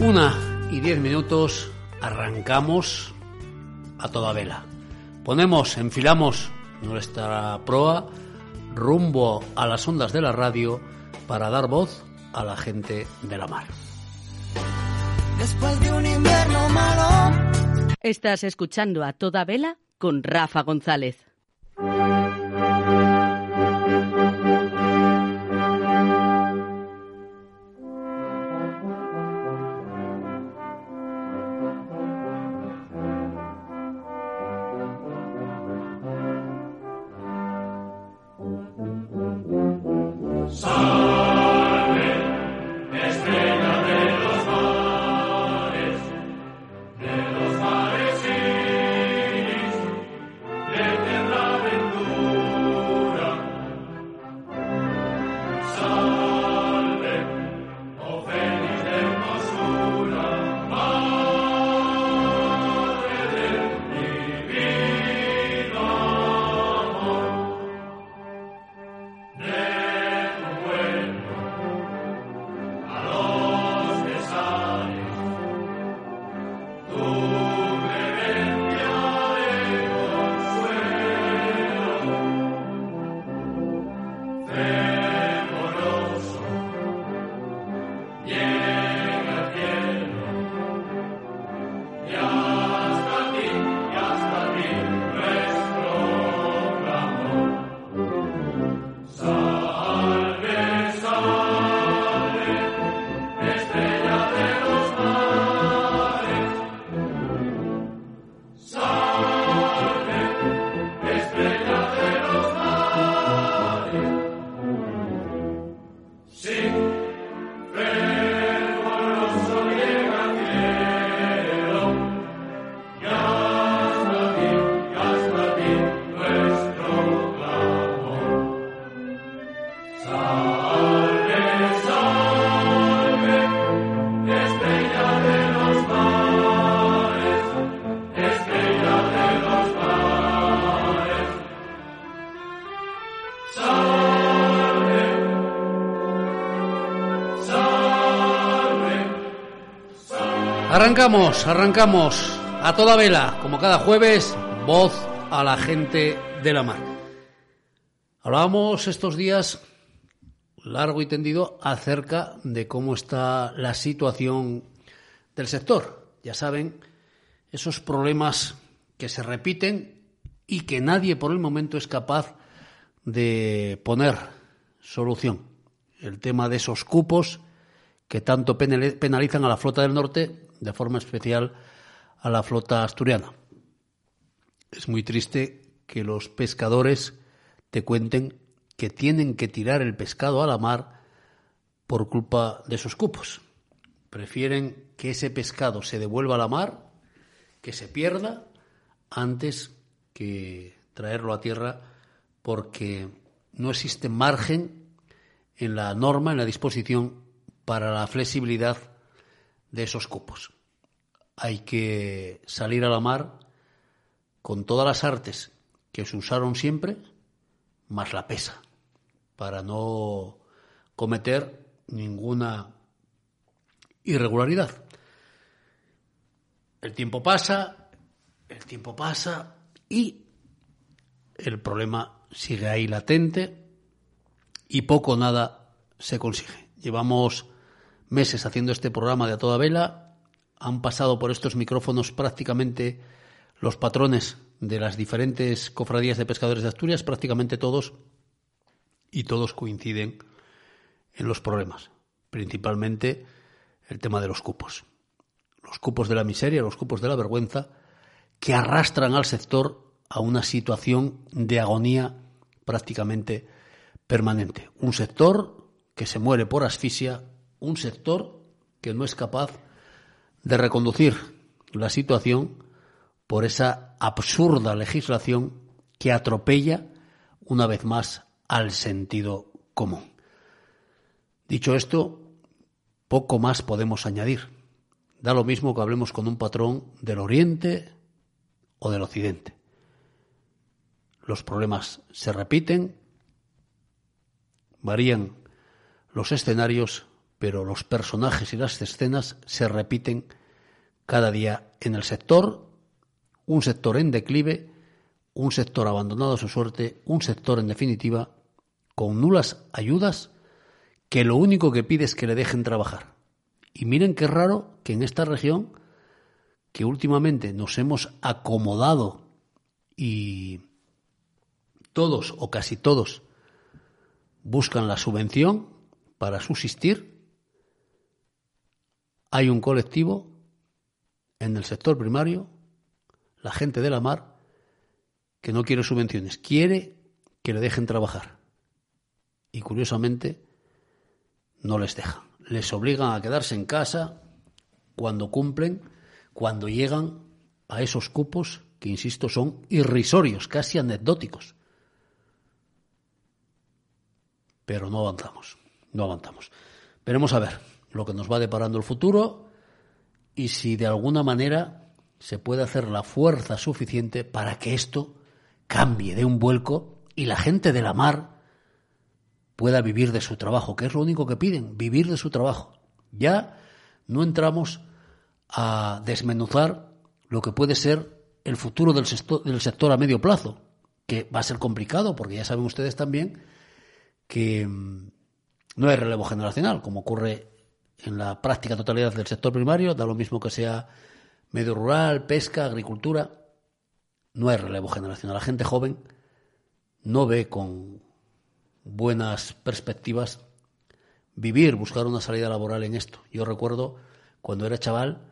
Una y diez minutos, arrancamos a toda vela. Ponemos, enfilamos nuestra proa rumbo a las ondas de la radio para dar voz a la gente de la mar. Después de un invierno malo. Estás escuchando a toda vela con Rafa González. Arrancamos, arrancamos a toda vela, como cada jueves, voz a la gente de la mar. Hablábamos estos días largo y tendido acerca de cómo está la situación del sector. Ya saben, esos problemas que se repiten y que nadie por el momento es capaz de poner solución. El tema de esos cupos que tanto penalizan a la flota del norte de forma especial a la flota asturiana. Es muy triste que los pescadores te cuenten que tienen que tirar el pescado a la mar por culpa de sus cupos. Prefieren que ese pescado se devuelva a la mar, que se pierda, antes que traerlo a tierra porque no existe margen en la norma, en la disposición para la flexibilidad de esos cupos. Hay que salir a la mar con todas las artes que se usaron siempre, más la pesa, para no cometer ninguna irregularidad. El tiempo pasa, el tiempo pasa y el problema sigue ahí latente y poco o nada se consigue. Llevamos meses haciendo este programa de a toda vela. Han pasado por estos micrófonos prácticamente los patrones de las diferentes cofradías de pescadores de Asturias, prácticamente todos, y todos coinciden en los problemas, principalmente el tema de los cupos. Los cupos de la miseria, los cupos de la vergüenza, que arrastran al sector a una situación de agonía prácticamente permanente. Un sector que se muere por asfixia un sector que no es capaz de reconducir la situación por esa absurda legislación que atropella una vez más al sentido común. Dicho esto, poco más podemos añadir. Da lo mismo que hablemos con un patrón del Oriente o del Occidente. Los problemas se repiten, varían los escenarios, pero los personajes y las escenas se repiten cada día en el sector, un sector en declive, un sector abandonado a su suerte, un sector en definitiva con nulas ayudas que lo único que pide es que le dejen trabajar. Y miren qué raro que en esta región, que últimamente nos hemos acomodado y todos o casi todos buscan la subvención para subsistir, hay un colectivo en el sector primario, la gente de la mar, que no quiere subvenciones, quiere que le dejen trabajar. Y curiosamente, no les dejan. Les obligan a quedarse en casa cuando cumplen, cuando llegan a esos cupos que, insisto, son irrisorios, casi anecdóticos. Pero no avanzamos, no avanzamos. Veremos a ver lo que nos va deparando el futuro y si de alguna manera se puede hacer la fuerza suficiente para que esto cambie de un vuelco y la gente de la mar pueda vivir de su trabajo, que es lo único que piden, vivir de su trabajo. Ya no entramos a desmenuzar lo que puede ser el futuro del sector, del sector a medio plazo, que va a ser complicado, porque ya saben ustedes también que mm, no hay relevo generacional, como ocurre en la práctica totalidad del sector primario, da lo mismo que sea medio rural, pesca, agricultura, no hay relevo generacional. La gente joven no ve con buenas perspectivas vivir, buscar una salida laboral en esto. Yo recuerdo cuando era chaval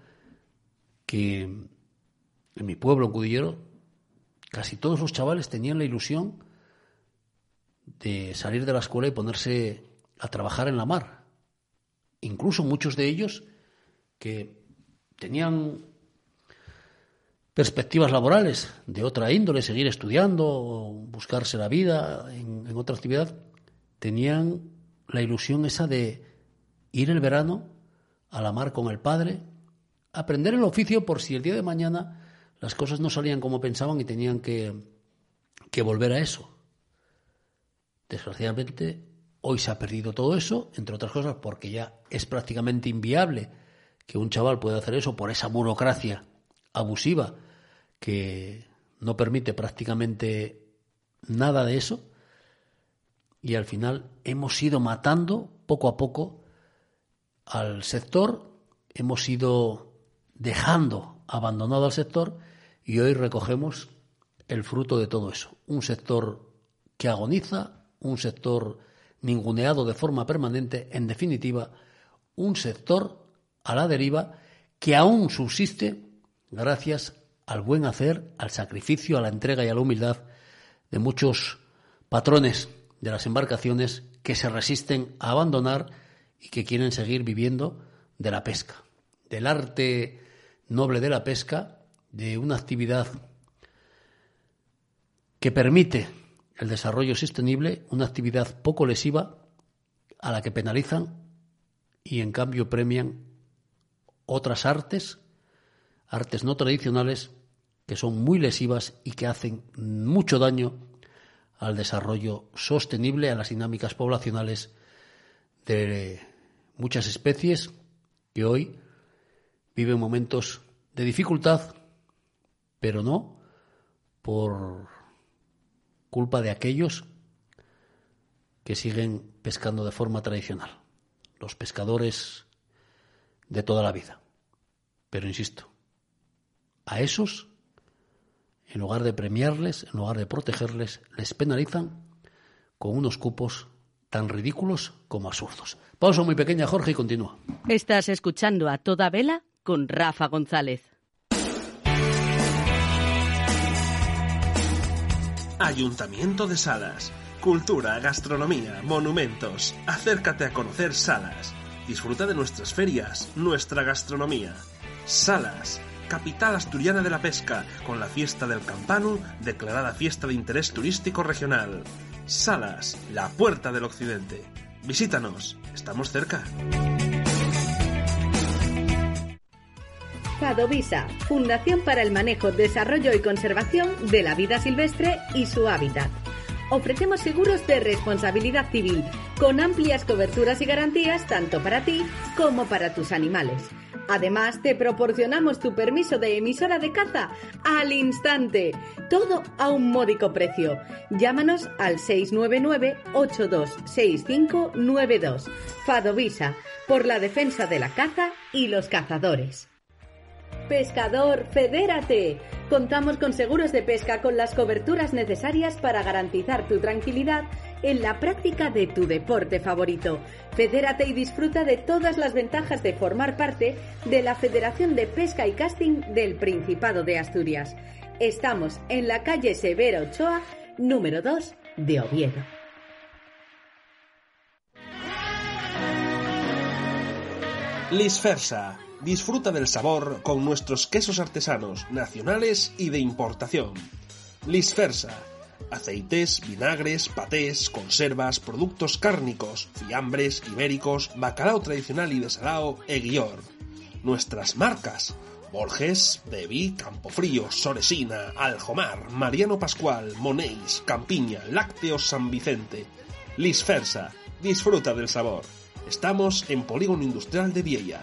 que en mi pueblo, en Cudillero, casi todos los chavales tenían la ilusión de salir de la escuela y ponerse a trabajar en la mar. Incluso muchos de ellos que tenían perspectivas laborales de otra índole, seguir estudiando, buscarse la vida en, otra actividad, tenían la ilusión esa de ir el verano a la mar con el padre, aprender el oficio por si el día de mañana las cosas no salían como pensaban y tenían que, que volver a eso. Desgraciadamente, hoy se ha perdido todo eso, entre otras cosas porque ya es prácticamente inviable que un chaval pueda hacer eso por esa burocracia abusiva que no permite prácticamente nada de eso y al final hemos ido matando poco a poco al sector, hemos ido dejando abandonado al sector y hoy recogemos el fruto de todo eso. Un sector que agoniza, un sector ninguneado de forma permanente, en definitiva, un sector a la deriva que aún subsiste gracias al buen hacer, al sacrificio, a la entrega y a la humildad de muchos patrones de las embarcaciones que se resisten a abandonar y que quieren seguir viviendo de la pesca, del arte noble de la pesca, de una actividad que permite el desarrollo sostenible, una actividad poco lesiva a la que penalizan y en cambio premian otras artes, artes no tradicionales que son muy lesivas y que hacen mucho daño al desarrollo sostenible, a las dinámicas poblacionales de muchas especies que hoy viven momentos de dificultad, pero no por culpa de aquellos que siguen pescando de forma tradicional, los pescadores de toda la vida. Pero insisto, a esos en lugar de premiarles, en lugar de protegerles, les penalizan con unos cupos tan ridículos como absurdos. Pausa muy pequeña, Jorge, y continúa. Estás escuchando a toda vela con Rafa González. Ayuntamiento de Salas. Cultura, gastronomía, monumentos. Acércate a conocer Salas. Disfruta de nuestras ferias, nuestra gastronomía. Salas capital asturiana de la pesca, con la fiesta del Campanu, declarada fiesta de interés turístico regional. Salas, la puerta del occidente. Visítanos, estamos cerca. Fadovisa, Fundación para el Manejo, Desarrollo y Conservación de la Vida Silvestre y su hábitat. Ofrecemos seguros de responsabilidad civil con amplias coberturas y garantías tanto para ti como para tus animales. Además, te proporcionamos tu permiso de emisora de caza al instante. Todo a un módico precio. Llámanos al 699-826592. Fadovisa, por la defensa de la caza y los cazadores. Pescador, fedérate. Contamos con seguros de pesca con las coberturas necesarias para garantizar tu tranquilidad en la práctica de tu deporte favorito. Fedérate y disfruta de todas las ventajas de formar parte de la Federación de Pesca y Casting del Principado de Asturias. Estamos en la calle Severo Ochoa, número 2 de Oviedo. Lisfersa. Disfruta del sabor con nuestros quesos artesanos, nacionales y de importación. Lisfersa. Aceites, vinagres, patés, conservas, productos cárnicos, fiambres, ibéricos, bacalao tradicional y desalao e guior. Nuestras marcas. Borges, Devi, Campofrío, Soresina, Aljomar, Mariano Pascual, Monéis, Campiña, Lácteos San Vicente. Lisfersa. Disfruta del sabor. Estamos en Polígono Industrial de Viella.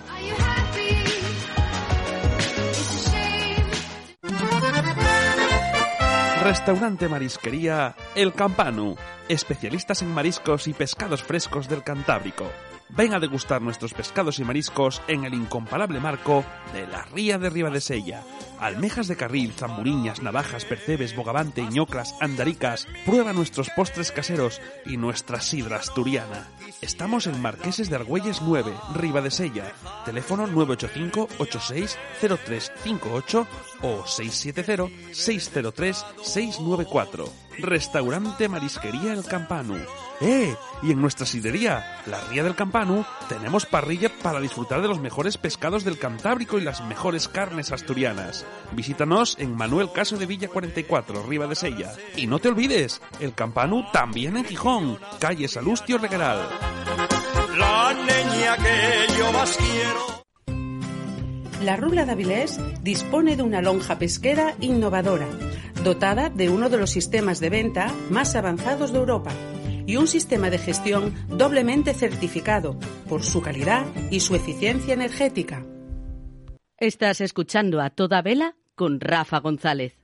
Restaurante Marisquería El Campanu, especialistas en mariscos y pescados frescos del Cantábrico. Ven a degustar nuestros pescados y mariscos en el incomparable marco de la Ría de Ribadesella. Almejas de carril, zamburiñas, navajas, percebes, bogavante, ñoclas, andaricas. Prueba nuestros postres caseros y nuestra sidra asturiana. Estamos en Marqueses de Argüelles 9, Ribadesella. Teléfono 985-860358 o 670-603-694. Restaurante Marisquería El Campanu. ¡Eh! Y en nuestra sidería, la Ría del Campanu, tenemos parrilla para disfrutar de los mejores pescados del Cantábrico y las mejores carnes asturianas. Visítanos en Manuel Caso de Villa 44, Riva de Sella. Y no te olvides, el Campanu también en Gijón, calle Salustio Regueral. La niña que yo más quiero. La Rula de Avilés dispone de una lonja pesquera innovadora, dotada de uno de los sistemas de venta más avanzados de Europa y un sistema de gestión doblemente certificado por su calidad y su eficiencia energética. Estás escuchando a toda vela con Rafa González.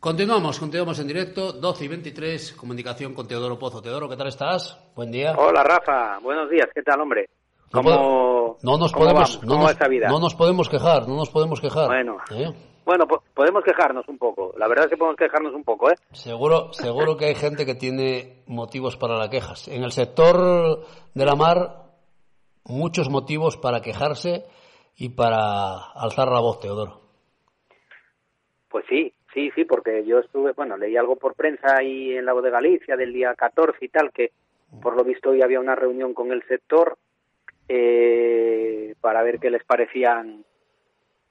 Continuamos, continuamos en directo, 12 y 23, comunicación con Teodoro Pozo. Teodoro, ¿qué tal estás? Buen día. Hola Rafa, buenos días, ¿qué tal hombre? No, ¿Cómo, no nos cómo podemos, vamos? no, ¿Cómo nos, va esta vida? no nos podemos quejar, no nos podemos quejar. Bueno. ¿Eh? Bueno, po- podemos quejarnos un poco, la verdad es que podemos quejarnos un poco, ¿eh? Seguro, seguro que hay gente que tiene motivos para las quejas. En el sector de la mar, muchos motivos para quejarse y para alzar la voz, Teodoro. Pues sí, sí, sí, porque yo estuve, bueno, leí algo por prensa ahí en la voz de Galicia del día 14 y tal, que por lo visto hoy había una reunión con el sector eh, para ver qué les parecían,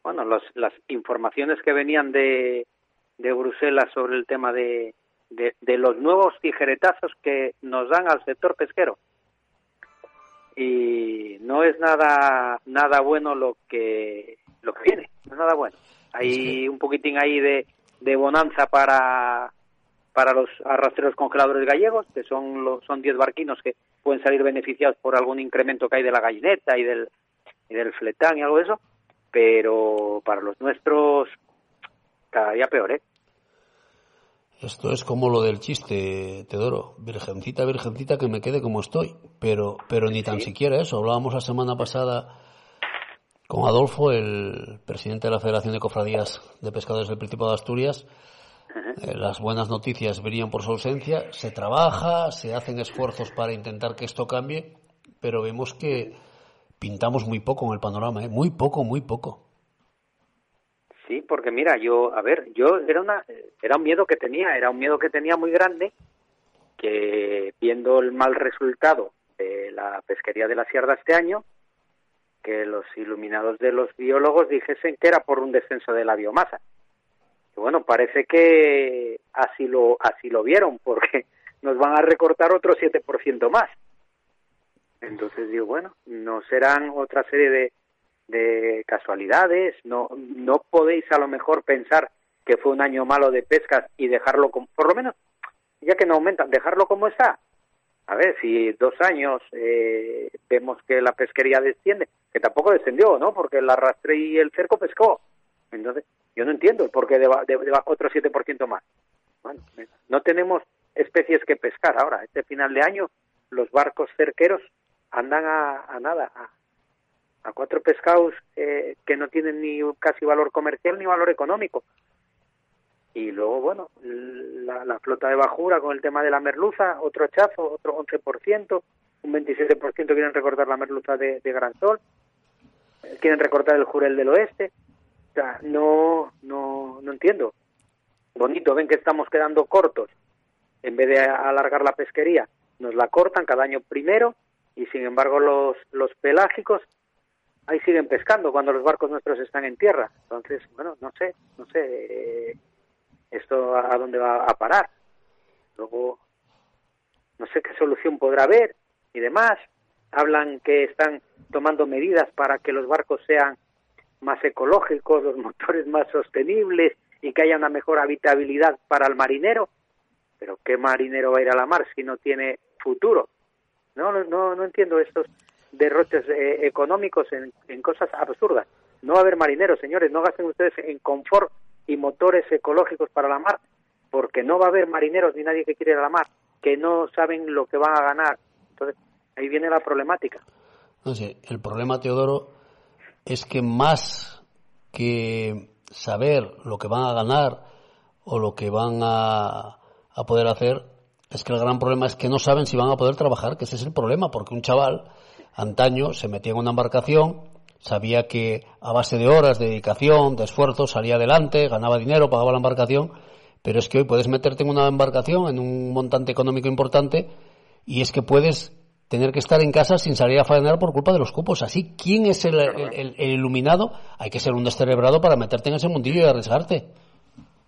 bueno, los- las informaciones que venían de, de Bruselas sobre el tema de, de, de los nuevos tijeretazos que nos dan al sector pesquero. Y no es nada nada bueno lo que lo que viene, no es nada bueno. Hay un poquitín ahí de, de bonanza para para los arrastreros congeladores gallegos, que son los, son 10 barquinos que pueden salir beneficiados por algún incremento que hay de la gallineta y del, y del fletán y algo de eso, pero para los nuestros cada día peor, ¿eh? Esto es como lo del chiste, Teodoro. Virgencita, virgencita, que me quede como estoy. Pero, pero ni tan siquiera eso. Hablábamos la semana pasada con Adolfo, el presidente de la Federación de Cofradías de Pescadores del Principado de Asturias. Eh, las buenas noticias venían por su ausencia. Se trabaja, se hacen esfuerzos para intentar que esto cambie, pero vemos que pintamos muy poco en el panorama, ¿eh? Muy poco, muy poco. Sí, porque mira, yo, a ver, yo era una, era un miedo que tenía, era un miedo que tenía muy grande, que viendo el mal resultado de la pesquería de la Sierra este año, que los iluminados de los biólogos dijesen que era por un descenso de la biomasa. Y bueno, parece que así lo, así lo vieron, porque nos van a recortar otro 7% más. Entonces digo, bueno, no serán otra serie de, de casualidades, no, no podéis a lo mejor pensar que fue un año malo de pescas y dejarlo como, por lo menos, ya que no aumentan, dejarlo como está a ver, si dos años eh, vemos que la pesquería desciende, que tampoco descendió, ¿no? Porque el arrastre y el cerco pescó. Entonces, yo no entiendo por qué deba, deba otro 7% más. Bueno, no tenemos especies que pescar ahora. Este final de año los barcos cerqueros andan a, nada, a, cuatro pescados eh, que no tienen ni casi valor comercial ni valor económico. Y luego, bueno, la, flota de bajura con el tema de la merluza, otro hachazo, otro 11%, un 27% quieren recortar la merluza de, de Gran Sol, quieren recortar el jurel del oeste. O sea, no, no, no entiendo. Bonito, ven que estamos quedando cortos. En vez de alargar la pesquería, nos la cortan cada año primero y sin embargo los, los pelágicos ahí siguen pescando cuando los barcos nuestros están en tierra. Entonces, bueno, no sé, no sé eh, esto a, dónde va a parar. Luego, no sé qué solución podrá haber y demás. Hablan que están tomando medidas para que los barcos sean más ecológicos, los motores más sostenibles y que haya una mejor habitabilidad para el marinero. Pero ¿qué marinero va a ir a la mar si no tiene futuro? No, no, no entiendo estos derroches eh, económicos en, en cosas absurdas. No va a haber marineros, señores, no gasten ustedes en confort y motores ecológicos para la mar, porque no va a haber marineros ni nadie que quiera la mar, que no saben lo que van a ganar. Entonces, ahí viene la problemática. No sé, el problema, Teodoro, es que más que saber lo que van a ganar o lo que van a, a poder hacer, es que el gran problema es que no saben si van a poder trabajar, que ese es el problema, porque un chaval antaño se metía en una embarcación, sabía que a base de horas, de dedicación, de esfuerzo, salía adelante, ganaba dinero, pagaba la embarcación, pero es que hoy puedes meterte en una embarcación, en un montante económico importante, y es que puedes tener que estar en casa sin salir a faenar por culpa de los cupos. Así, ¿quién es el, iluminado? Hay que ser un descerebrado para meterte en ese mundillo y arriesgarte.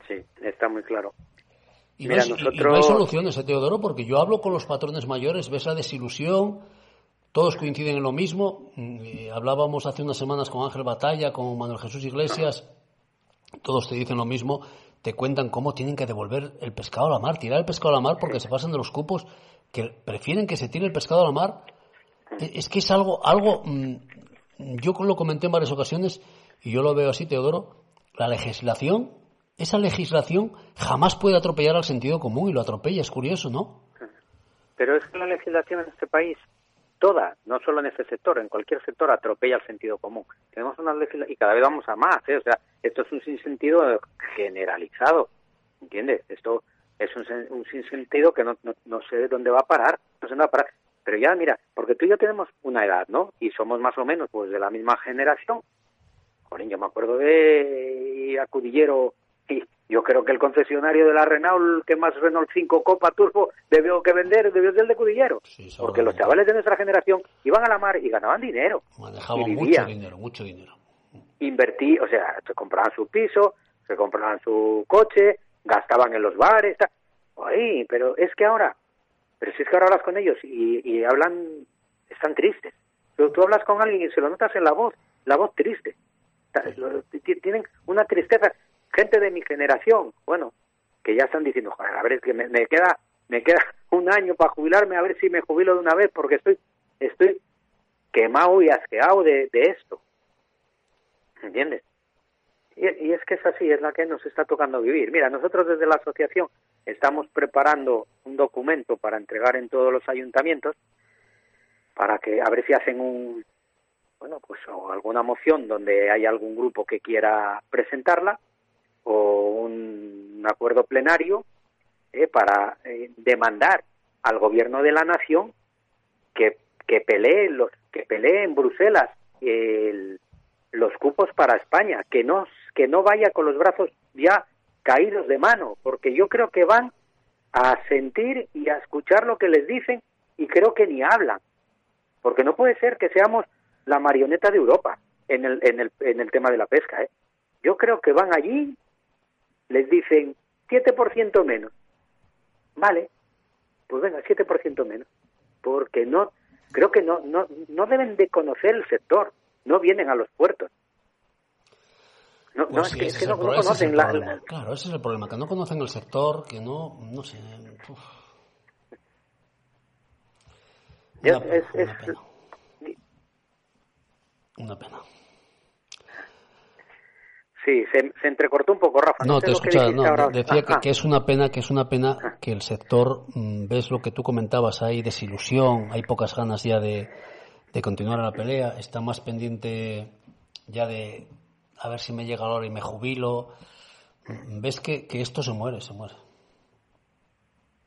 Sí, está muy claro. Y, no, hay, soluciones, ¿eh, Teodoro, porque yo hablo con los patrones mayores, ves la desilusión, todos coinciden en lo mismo. Mm, hablábamos hace unas semanas con Ángel Batalla, con Manuel Jesús Iglesias, todos te dicen lo mismo, te cuentan cómo tienen que devolver el pescado a la mar, tirar el pescado a la mar porque se pasan de los cupos que prefieren que se tire el pescado a la mar, e, es que es algo, algo, mm, yo lo comenté en varias ocasiones y yo lo veo así, Teodoro, la legislación, esa legislación jamás puede atropellar al sentido común y lo atropella, es curioso, ¿no? Pero es que la legislación en este país, toda, no solo en este sector, en cualquier sector atropella al sentido común. Tenemos una legislación y cada vez vamos a más, ¿eh? o sea, esto es un sinsentido generalizado, ¿entiendes? Esto es un, un sinsentido que no, no, sé dónde va a parar, no sé dónde va a parar. Pero ya, mira, porque tú y yo tenemos una edad, ¿no? Y somos más o menos pues de la misma generación. Joder, yo me acuerdo de Acudillero y yo creo que el concesionario de la Renault que más Renault 5 Copa Turbo debió que vender debió ser el de Cudillero. porque los chavales de nuestra generación iban a la mar y ganaban dinero. Manejaban mucho dinero, mucho dinero. Invertí, o sea, se compraban su piso, se compraban su coche, gastaban en los bares. Oye, pero es que ahora, pero si es que ahora hablas con ellos y, hablan, están tristes. Tú, tú, hablas con alguien y se lo notas en la voz, la voz triste. Tienen una tristeza. Gente de mi generación, bueno, que ya están diciendo, a ver, es que me, queda me queda un año para jubilarme, a ver si me jubilo de una vez, porque estoy estoy quemado y asqueado de, de esto. ¿Entiendes? Y, es que es así, es la que nos está tocando vivir. Mira, nosotros desde la asociación estamos preparando un documento para entregar en todos los ayuntamientos para que a ver si hacen un bueno pues o alguna moción donde hay algún grupo que quiera presentarla o un, acuerdo plenario eh, para eh, demandar al gobierno de la nación que que pelee los que pelee en Bruselas el, los cupos para España, que no, que no vaya con los brazos ya caídos de mano, porque yo creo que van a sentir y a escuchar lo que les dicen y creo que ni hablan, porque no puede ser que seamos la marioneta de Europa en el, en el, en el tema de la pesca. ¿eh? Yo creo que van allí, les dicen 7% menos. Vale, pues venga, 7% menos, porque no, creo que no, no, no deben de conocer el sector no vienen a los puertos. No, pues es, que, no, conocen la, Claro, ese es el problema, que no conocen el sector, que no, no sé. Una Es- pena, una pena. Una pena. Sí, se, se entrecortó un poco, Rafa. No, sé te escuchaba, no, ahora. decía que, es una pena, que es una pena que el sector, mm, ves lo que tú comentabas, hay desilusión, hay pocas ganas ya de, de continuar la pelea, está más pendiente ya de a ver si me llega la hora y me jubilo. Mm, Ves que, que esto se muere, se muere.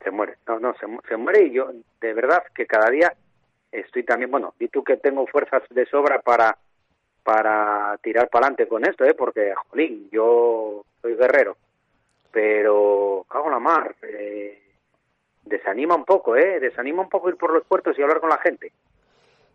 Se muere, no, no, se, se muere y yo, de verdad, que cada día estoy también, bueno, y tú que tengo fuerzas de sobra para para tirar para adelante con esto, ¿eh? Porque, jolín, yo soy guerrero, pero cago en la mar, eh, desanima un poco, ¿eh? Desanima un poco ir por los puertos y hablar con la gente.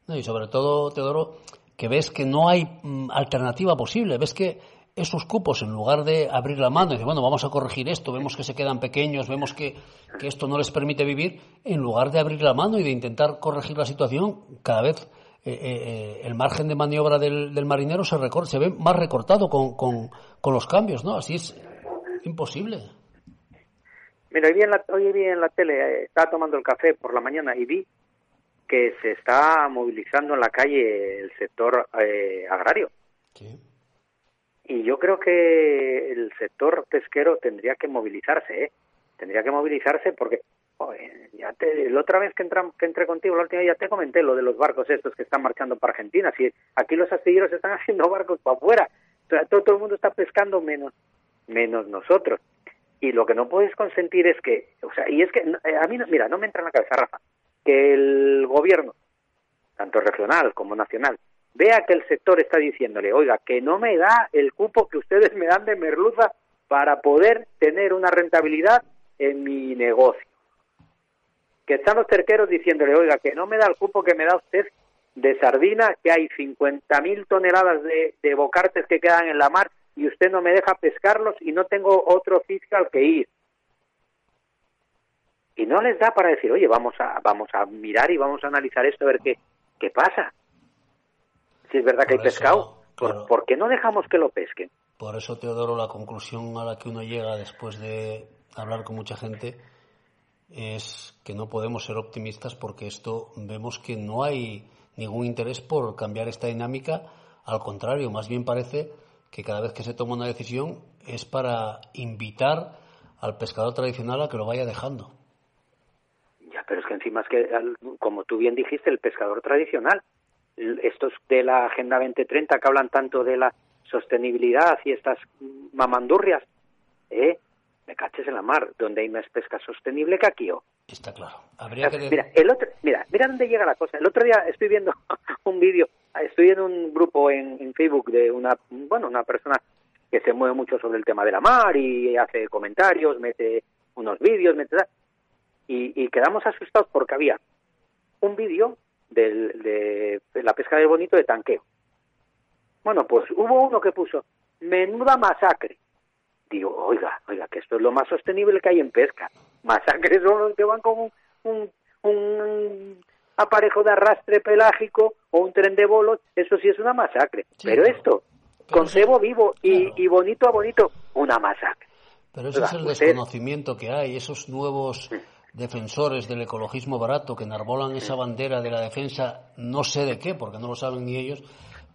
Y sobre todo, Teodoro, que ves que no hay mm, alternativa posible, ves que esos cupos, en lugar de abrir la mano y decir, bueno, vamos a corregir esto, vemos que se quedan pequeños, vemos que esto no les permite vivir, en lugar de abrir la mano y de intentar corregir la situación, cada vez eh, eh, eh, el margen de maniobra del, del marinero se, recor- se ve más recortado con, con, con los cambios, ¿no? Así es imposible. Mira, hoy vi en la, hoy vi en la tele, eh, estaba tomando el café por la mañana y vi que se está movilizando en la calle el sector eh, agrario. Sí. Y yo creo que el sector pesquero tendría que movilizarse, ¿eh? Tendría que movilizarse porque, joder, ya te, la otra vez que, entram- que entré contigo, la última vez ya te comenté lo de los barcos estos que están marchando para Argentina. Si aquí los astilleros están haciendo barcos para afuera, o sea, todo, todo el mundo está pescando menos, menos nosotros. Y lo que no puedes consentir es que, o sea, y es que eh, a mí, no- mira, no me entra en la cabeza, Rafa, que el gobierno, tanto regional como nacional, vea que el sector está diciéndole, oiga, que no me da el cupo que ustedes me dan de merluza para poder tener una rentabilidad en mi negocio. Que están los cerqueros diciéndole, oiga, que no me da el cupo que me da usted de sardina, que hay 50.000 toneladas de, de bocartes que quedan en la mar y usted no me deja pescarlos y no tengo otro fiscal que ir. Y no les da para decir, oye, vamos a, vamos a mirar y vamos a analizar esto a ver qué, qué pasa. Si es verdad que hay eso, pescado, ¿por, claro. por qué no dejamos que lo pesquen? Por eso, Teodoro, la conclusión a la que uno llega después de hablar con mucha gente es que no podemos ser optimistas porque esto vemos que no hay ningún interés por cambiar esta dinámica. Al contrario, más bien parece que cada vez que se toma una decisión es para invitar al pescador tradicional a que lo vaya dejando. Ya, pero es que encima es que, como tú bien dijiste, el pescador tradicional, estos de la Agenda 2030 que hablan tanto de la sostenibilidad y estas mamandurrias, ¿eh? Me caches en la mar, donde hay más pesca sostenible que aquí, ¿o? Está claro. Habría que... Mira, el otro, mira, mira dónde llega la cosa. El otro día estoy viendo un vídeo, estoy en un grupo en, en Facebook de una, bueno, una persona que se mueve mucho sobre el tema de la mar y hace comentarios, mete unos vídeos, mete y, y quedamos asustados porque había un vídeo del, de, de la pesca del bonito de tanqueo. Bueno, pues hubo uno que puso menuda masacre. Digo, oiga, oiga, que esto es lo más sostenible que hay en pesca. Masacres son los que van con un, un, un aparejo de arrastre pelágico o un tren de bolos, eso sí es una masacre. Sí, Pero esto, Pero con cebo vivo y, claro. y bonito a bonito, una masacre. Pero ese es el desconocimiento que hay, esos nuevos defensores del ecologismo barato que enarbolan esa bandera de la defensa, no sé de qué, porque no lo saben ni ellos,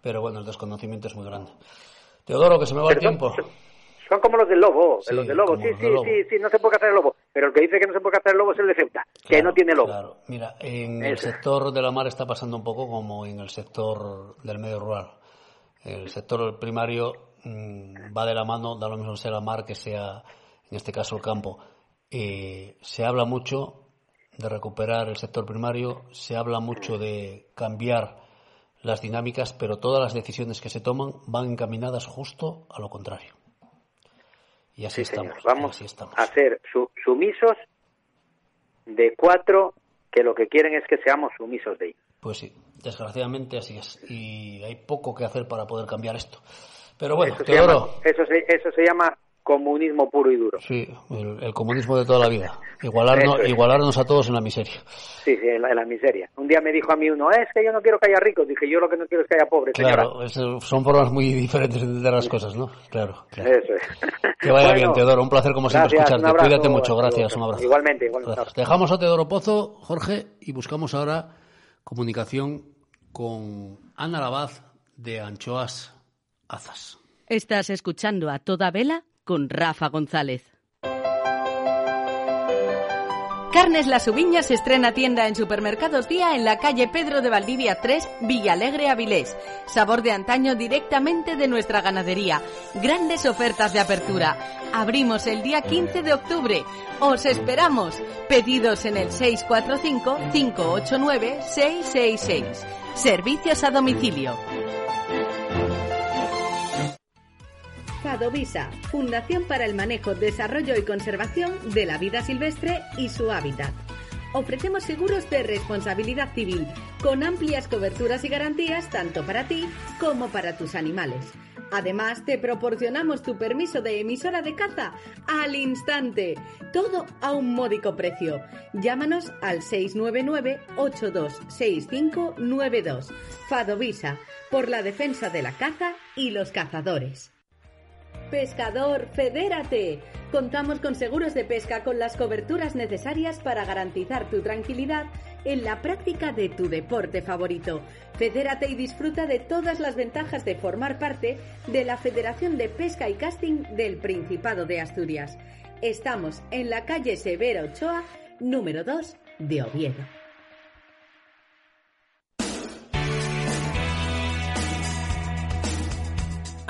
pero bueno, el desconocimiento es muy grande. Teodoro, que se me va el tiempo. Son como los del lobo, Sí, los del lobo. Sí, sí, lobo. sí, sí, no se puede cazar el lobo. Pero el que dice que no se puede cazar el lobo es el de Ceuta, que Claro, no tiene lobo. Claro, mira, en el sector de la mar está pasando un poco como en el sector del medio rural. El sector primario mm, va de la mano, da lo mismo sea la mar que sea, en este caso, el campo. Eh, se habla mucho de recuperar el sector primario, se habla mucho de cambiar las dinámicas, pero todas las decisiones que se toman van encaminadas justo a lo contrario. Y así Sí, señor. estamos. y Vamos así estamos. a ser su- sumisos de cuatro que lo que quieren es que seamos sumisos de ellos. Pues sí, desgraciadamente así es. Y hay poco que hacer para poder cambiar esto. Pero bueno, eso, se llama, Teodoro, eso, se, eso se llama comunismo puro y duro. sí, el, el comunismo de toda la vida. Igualarnos, es. igualarnos a todos en la miseria. Sí, sí, en la, en la miseria. Un día me dijo a mí uno, es que yo no quiero que haya ricos. Dije, yo lo que no quiero es que haya pobres. señora". Claro, son formas muy diferentes de entender las cosas, ¿no? Claro, claro. Eso es. Que vaya Bueno, bien, Teodoro. Un placer, como siempre, gracias, escucharte. abrazo, Cuídate mucho. Gracias, un abrazo. Igualmente, igualmente. Gracias. Dejamos a Teodoro Pozo, Jorge, y buscamos ahora comunicación con Ana Labaz de Anchoas Azas. Estás escuchando a toda vela con Rafa González. Carnes Las Ubiñas estrena tienda en Supermercados Día en la calle Pedro de Valdivia 3, Villalegre, Avilés. Sabor de antaño directamente de nuestra ganadería. Grandes ofertas de apertura. Abrimos el día 15 de octubre. Os esperamos. Pedidos en el 645-589-666. Servicios a domicilio. Fadovisa, Fundación para el Manejo, Desarrollo y Conservación de la Vida Silvestre y su hábitat. Ofrecemos seguros de responsabilidad civil con amplias coberturas y garantías tanto para ti como para tus animales. Además, te proporcionamos tu permiso de emisora de caza al instante. Todo a un módico precio. Llámanos al 699-826592. Fadovisa, por la defensa de la caza y los cazadores. Pescador, fedérate. Contamos con seguros de pesca con las coberturas necesarias para garantizar tu tranquilidad en la práctica de tu deporte favorito. Fedérate y disfruta de todas las ventajas de formar parte de la Federación de Pesca y Casting del Principado de Asturias. Estamos en la calle Severo Ochoa, número 2 de Oviedo.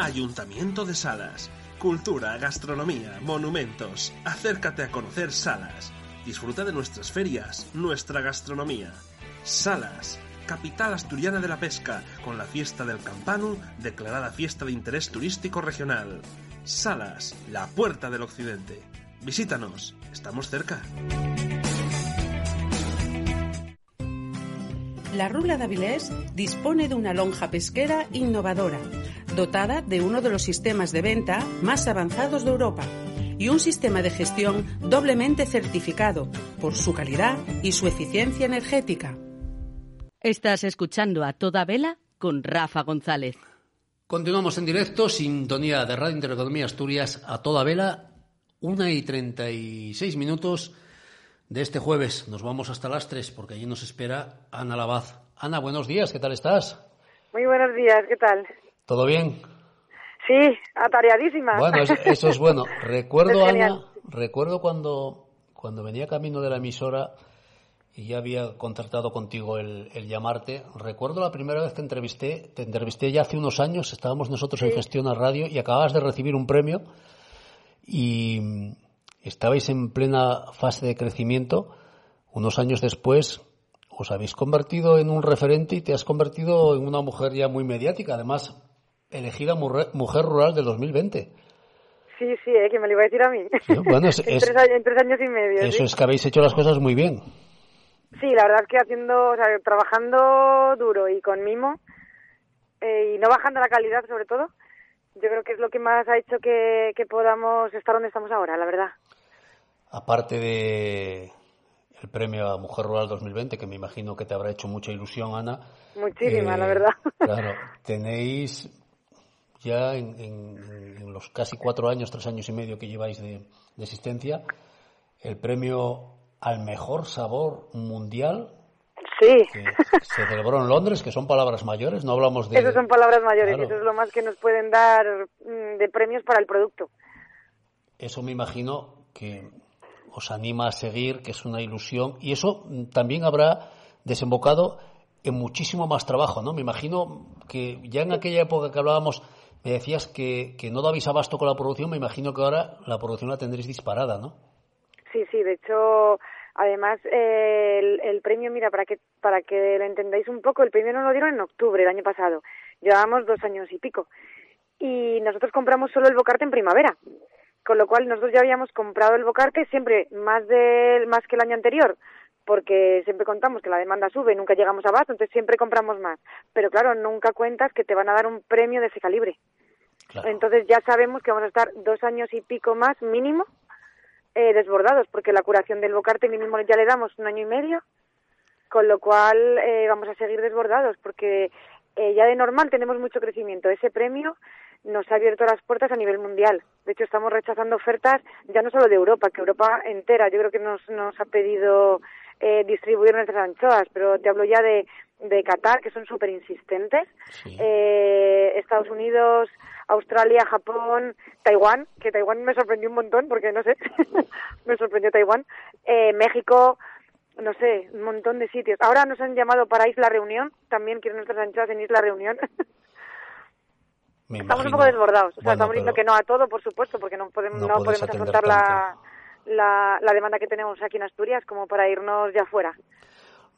Ayuntamiento de Salas. Cultura, gastronomía, monumentos. Acércate a conocer Salas. Disfruta de nuestras ferias, nuestra gastronomía. Salas, capital asturiana de la pesca, con la fiesta del Campanu, declarada fiesta de interés turístico regional. Salas, la puerta del occidente. Visítanos, estamos cerca. La Rula de Avilés dispone de una lonja pesquera innovadora, dotada de uno de los sistemas de venta más avanzados de Europa y un sistema de gestión doblemente certificado por su calidad y su eficiencia energética. Estás escuchando a toda vela con Rafa González. Continuamos en directo, sintonía de Radio Intereconomía Asturias a toda vela, una y treinta y seis minutos de este jueves. Nos vamos hasta las tres porque allí nos espera Ana Lavaz. Ana, buenos días, ¿qué tal estás? Muy buenos días, ¿qué tal? ¿Todo bien? Sí, atareadísima. Bueno, eso, eso es bueno. Recuerdo, Es. Ana, recuerdo cuando, cuando venía camino de la emisora y ya había contratado contigo el, el llamarte. Recuerdo la primera vez que entrevisté, te entrevisté ya hace unos años, estábamos nosotros en Gestión a Radio y acababas de recibir un premio y estabais en plena fase de crecimiento. Unos años después os habéis convertido en un referente y te has convertido en una mujer ya muy mediática, además elegida mujer rural del 2020. Sí, sí, eh, que me lo iba a decir a mí. Sí, bueno, es- en, es- tres, años- en tres años y medio. Eso ¿sí? es que habéis hecho las cosas muy bien. Sí, la verdad es que haciendo, o sea, trabajando duro y con mimo eh, y no bajando la calidad sobre todo, yo creo que es lo que más ha hecho que, que podamos estar donde estamos ahora, la verdad. Aparte de el premio a Mujer Rural 2020, que me imagino que te habrá hecho mucha ilusión, Ana. Muchísima, eh, la verdad. Claro, tenéis ya en, en- en los casi cuatro años, tres años y medio que lleváis de, de existencia, el premio al mejor sabor mundial Sí, que se celebró en Londres, que son palabras mayores, no hablamos de... esas son palabras mayores, Claro. eso es lo más que nos pueden dar mm, de premios para el producto. Eso me imagino que os anima a seguir, que es una ilusión, y eso mm, también habrá desembocado en muchísimo más trabajo, ¿no? Me imagino que ya en aquella época que hablábamos, me decías que, que no dabais abasto con la producción, me imagino que ahora la producción la tendréis disparada, ¿no? Sí, sí, de hecho, además, eh, el, el premio, mira, para que, para que lo entendáis un poco, el premio nos lo dieron en octubre del año pasado. Llevábamos dos años y pico. Y nosotros compramos solo el bocarte en primavera. Con lo cual, nosotros ya habíamos comprado el bocarte siempre más, de, más que el año anterior, porque siempre contamos que la demanda sube, nunca llegamos a abasto, entonces siempre compramos más. Pero claro, nunca cuentas que te van a dar un premio de ese calibre. Entonces ya sabemos que vamos a estar dos años y pico más mínimo eh, desbordados, porque la curación del bocarte mínimo ya le damos un año y medio, con lo cual eh, vamos a seguir desbordados, porque eh, ya de normal tenemos mucho crecimiento. Ese premio nos ha abierto las puertas a nivel mundial. De hecho, estamos rechazando ofertas ya no solo de Europa, que Europa entera yo creo que nos, nos ha pedido eh, distribuir nuestras anchoas, pero te hablo ya de, de Qatar, que son súper insistentes, eh, Estados Unidos, Australia, Japón, Taiwán, que Taiwán me sorprendió un montón, porque no sé, me sorprendió Taiwán, eh, México, no sé, un montón de sitios. Ahora nos han llamado para Isla Reunión, también quieren nuestras anchoas en Isla Reunión. Estamos un poco desbordados. O sea, Bueno, estamos diciendo que no a todo, por supuesto, porque no podemos, No no podemos afrontar la, la, la demanda que tenemos aquí en Asturias como para irnos ya fuera.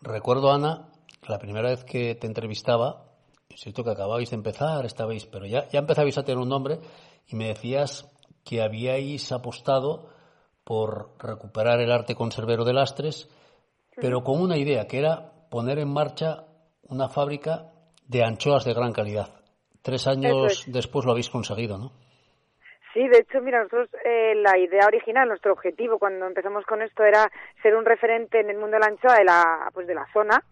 Recuerdo, Ana, la primera vez que te entrevistaba, es cierto que acababais de empezar, estabais, pero ya, ya empezabais a tener un nombre y me decías que habíais apostado por recuperar el arte conservero de lastres, pero con una idea, que era poner en marcha una fábrica de anchoas de gran calidad. Tres años es. después lo habéis conseguido, ¿no? Sí, de hecho, mira, nosotros eh, la idea original, nuestro objetivo cuando empezamos con esto era ser un referente en el mundo de la anchoa de la, pues de la zona.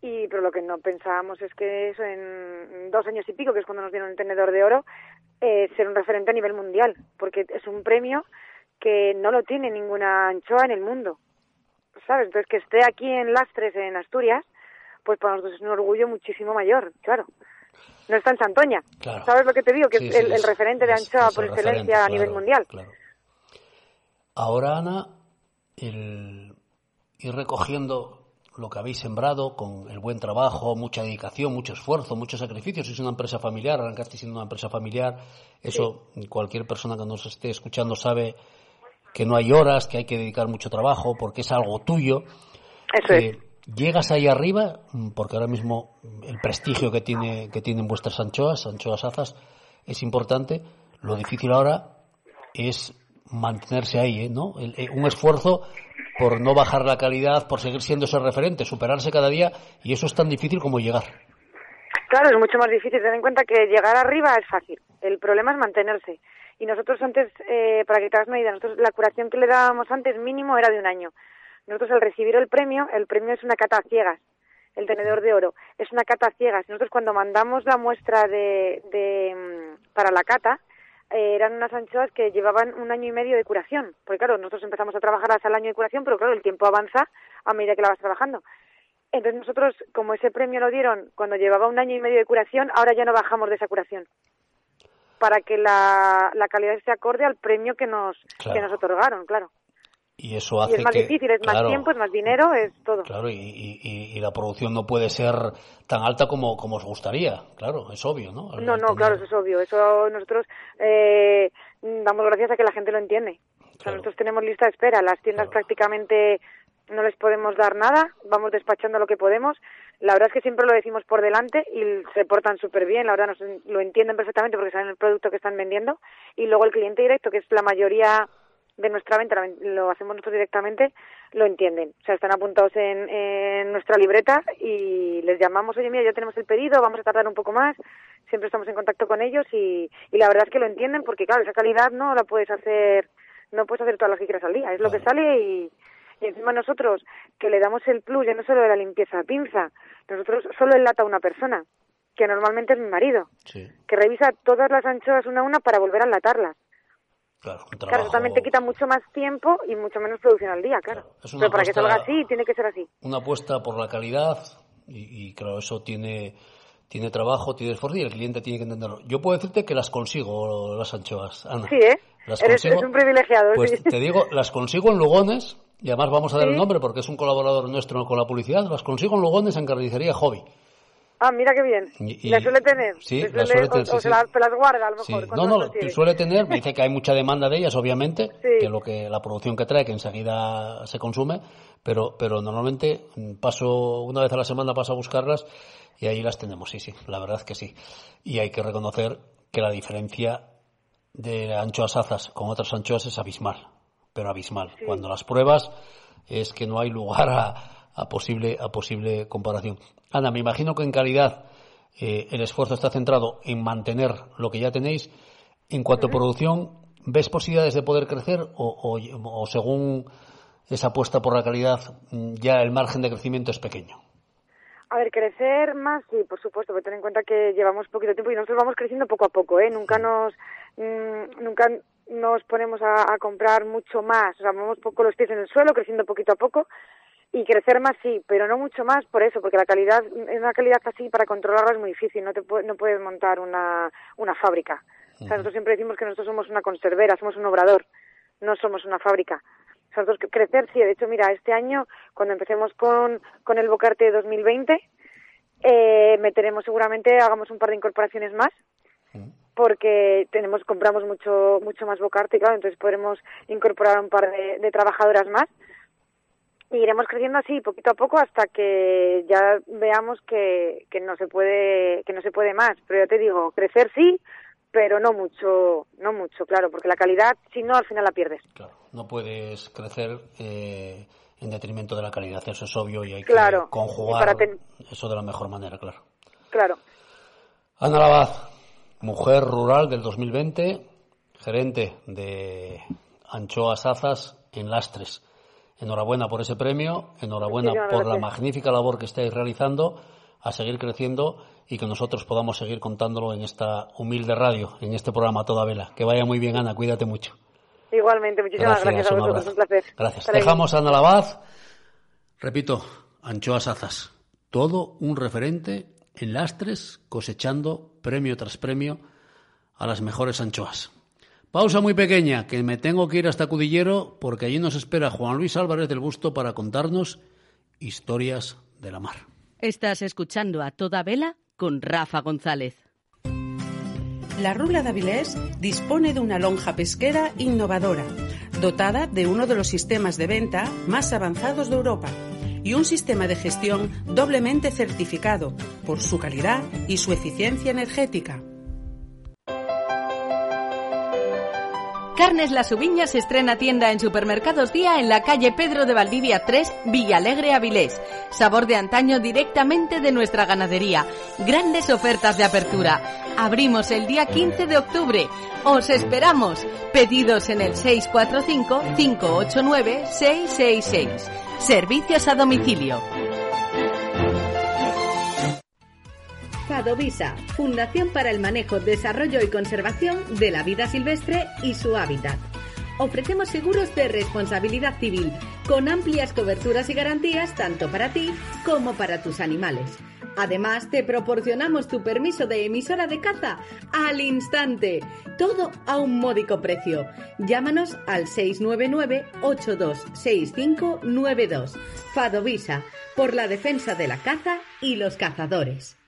Y, pero lo que no pensábamos es que eso en dos años y pico, que es cuando nos dieron el tenedor de oro, eh, ser un referente a nivel mundial, porque es un premio que no lo tiene ninguna anchoa en el mundo, ¿sabes? Entonces que esté aquí en Lastres, en Asturias, pues para nosotros es un orgullo muchísimo mayor, claro. No está en Santoña, Claro. ¿sabes lo que te digo? Que Sí, es sí, el, el es- referente de es- anchoa es por el excelencia referente, a nivel claro, mundial. claro. Ahora, Ana, el ir recogiendo lo que habéis sembrado con el buen trabajo, mucha dedicación, mucho esfuerzo, muchos sacrificios. Es una empresa familiar, arrancaste siendo una empresa familiar. Eso cualquier persona que nos esté escuchando sabe que no hay horas, que hay que dedicar mucho trabajo porque es algo tuyo. Eso Eh, Llegas ahí arriba, mm, porque ahora mismo el prestigio que tiene que tienen vuestras anchoas, anchoas azas, es importante. Lo difícil ahora es mantenerse ahí, ¿eh? ¿no? El- eh, un esfuerzo por no bajar la calidad, por seguir siendo ese referente, superarse cada día, y eso es tan difícil como llegar. Claro, es mucho más difícil. Ten en cuenta que llegar arriba es fácil. El problema es mantenerse. Y nosotros antes, eh, para que te hagas una idea, nosotros la curación que le dábamos antes mínimo era de un año. Nosotros al recibir el premio, el premio es una cata a ciegas, el tenedor de oro, es una cata a ciegas. Nosotros cuando mandamos la muestra de, de, mm, para la cata, eh, eran unas anchoas que llevaban un año y medio de curación. Porque claro, nosotros empezamos a trabajar hasta el año de curación, pero claro, el tiempo avanza a medida que la vas trabajando. Entonces nosotros, como ese premio lo dieron cuando llevaba un año y medio de curación, ahora ya no bajamos de esa curación. Para que la, la calidad esté acorde al premio que nos, Claro. que nos otorgaron, claro. Y eso Y hace es más que, difícil, es más claro, tiempo, es más dinero, es todo. Claro, y, y- y- y la producción no puede ser tan alta como, como os gustaría, claro, es obvio, ¿no? Al- No, no, claro, eso es obvio. Eso nosotros eh, damos gracias a que la gente lo entiende. O sea, nosotros tenemos lista de espera. Las tiendas prácticamente no les podemos dar nada. Vamos despachando lo que podemos. La verdad es que siempre lo decimos por delante y se portan súper bien. La verdad nos, lo entienden perfectamente porque saben el producto que están vendiendo. Y luego el cliente directo, que es la mayoría de nuestra venta, lo hacemos nosotros directamente, lo entienden. O sea, están apuntados en, en nuestra libreta y les llamamos, oye, mira, ya tenemos el pedido, vamos a tardar un poco más. Siempre estamos en contacto con ellos y, y la verdad es que lo entienden porque, claro, esa calidad no la puedes hacer, no puedes hacer todas las que quieras al día. Es lo que sale y, y encima nosotros, que le damos el plus, ya no solo de la limpieza a pinza, nosotros solo enlata a una persona, que normalmente es mi marido, Sí, que revisa todas las anchoas una a una para volver a enlatarlas. Claro, un Claro, eso también te quita mucho más tiempo y mucho menos producción al día, claro. Pero para que salga así, tiene que ser así. una apuesta por la calidad y, y, claro, eso tiene, tiene trabajo, tiene esfuerzo y el cliente tiene que entenderlo. Yo puedo decirte que las consigo, las anchoas, Ana. Sí, ¿eh? Las Eres, consigo. eres un privilegiado, Pues sí. te digo, las consigo en Lugones, y además vamos a dar Sí. el nombre porque es un colaborador nuestro con la publicidad, las consigo en Lugones en carnicería Hobby. Ah, mira qué bien. Y- y- ¿La suele tener? Sí, ¿Le la suele tener, o, sí, o sí. se las, se las guarda a lo Sí. mejor. No, cuando no, quiere? suele tener, me dice que hay mucha demanda de ellas, obviamente, Sí. que lo que la producción que trae, que enseguida se consume, pero, pero normalmente paso, una vez a la semana paso a buscarlas y ahí las tenemos, sí, sí, la verdad que sí. Y hay que reconocer que la diferencia de anchoas azas con otras anchoas es abismal, pero abismal. Cuando las pruebas es que no hay lugar a, a posible, a posible comparación. Ana, me imagino que en calidad eh, el esfuerzo está centrado en mantener lo que ya tenéis. En cuanto a producción, ¿ves posibilidades de poder crecer o, o- o según esa apuesta por la calidad mm, ya el margen de crecimiento es pequeño? A ver, crecer más, sí, por supuesto, pero ten en cuenta que llevamos poquito tiempo y nosotros vamos creciendo poco a poco, ¿eh? Nunca nos, mm, nunca nos ponemos a, a comprar mucho más, o sea, vamos poco los pies en el suelo, creciendo poquito a poco, y crecer más sí, pero no mucho más por eso, porque la calidad, una calidad así para controlarla es muy difícil, no te no puedes montar una, una fábrica. O sea, nosotros siempre decimos que nosotros somos una conservera, somos un obrador, no somos una fábrica. Nosotros crecer sí, de hecho, mira, este año, cuando empecemos con, con el Bocarte 2020, eh, meteremos seguramente, hagamos un par de incorporaciones más, porque tenemos compramos mucho mucho más bocarte claro entonces podremos incorporar un par de, de trabajadoras más y iremos creciendo así poquito a poco hasta que ya veamos que, que no se puede que no se puede más. Pero ya te digo crecer sí pero no mucho no mucho claro porque la calidad si no al final la pierdes. Claro no puedes crecer eh, en detrimento de la calidad eso es obvio y hay claro. que conjugar eso de la mejor manera claro. Claro. Ana Labaz mujer rural del 2020 gerente de Anchoas Azas en Lastres Enhorabuena por ese premio, enhorabuena por la magnífica labor que estáis realizando, a seguir creciendo y que nosotros podamos seguir contándolo en esta humilde radio, en este programa Toda Vela. Que vaya muy bien, Ana, cuídate mucho. Igualmente, muchísimas gracias, a vosotros, un, placer. Gracias. Dejamos a Ana Lavaz, repito, Anchoas Azas, todo un referente en lastres, cosechando premio tras premio a las mejores anchoas. Pausa muy pequeña, que me tengo que ir hasta Cudillero porque allí nos espera Juan Luis Álvarez del Busto para contarnos historias de la mar. Estás escuchando a toda vela con Rafa González. La Rula de Avilés dispone de una lonja pesquera innovadora, dotada de uno de los sistemas de venta más avanzados de Europa y un sistema de gestión doblemente certificado por su calidad y su eficiencia energética. Carnes Las Ubiñas estrena tienda en Supermercados Día en la calle Pedro de Valdivia 3, Villalegre, Avilés. Sabor de antaño directamente de nuestra ganadería. Grandes ofertas de apertura. Abrimos el día 15 de octubre. Os esperamos. Pedidos en el 645-589-666. Servicios a domicilio. Fadovisa, Fundación para el Manejo, Desarrollo y Conservación de la Vida Silvestre y su hábitat. Ofrecemos seguros de responsabilidad civil con amplias coberturas y garantías tanto para ti como para tus animales. Además, te proporcionamos tu permiso de emisora de caza al instante. Todo a un módico precio. Llámanos al 699-826592. Fadovisa, por la defensa de la caza y los cazadores.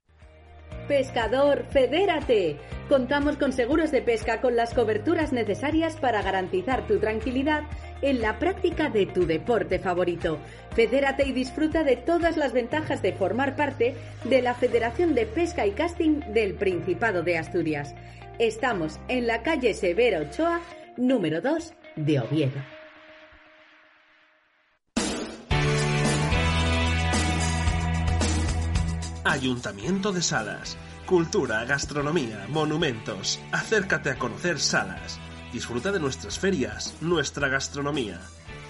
Pescador, fedérate. Contamos con seguros de pesca con las coberturas necesarias para garantizar tu tranquilidad en la práctica de tu deporte favorito. Fedérate y disfruta de todas las ventajas de formar parte de la Federación de Pesca y Casting del Principado de Asturias. Estamos en la calle Severo Ochoa, número 2 de Oviedo. Ayuntamiento de Salas. Cultura, gastronomía, monumentos. Acércate a conocer Salas. Disfruta de nuestras ferias, nuestra gastronomía.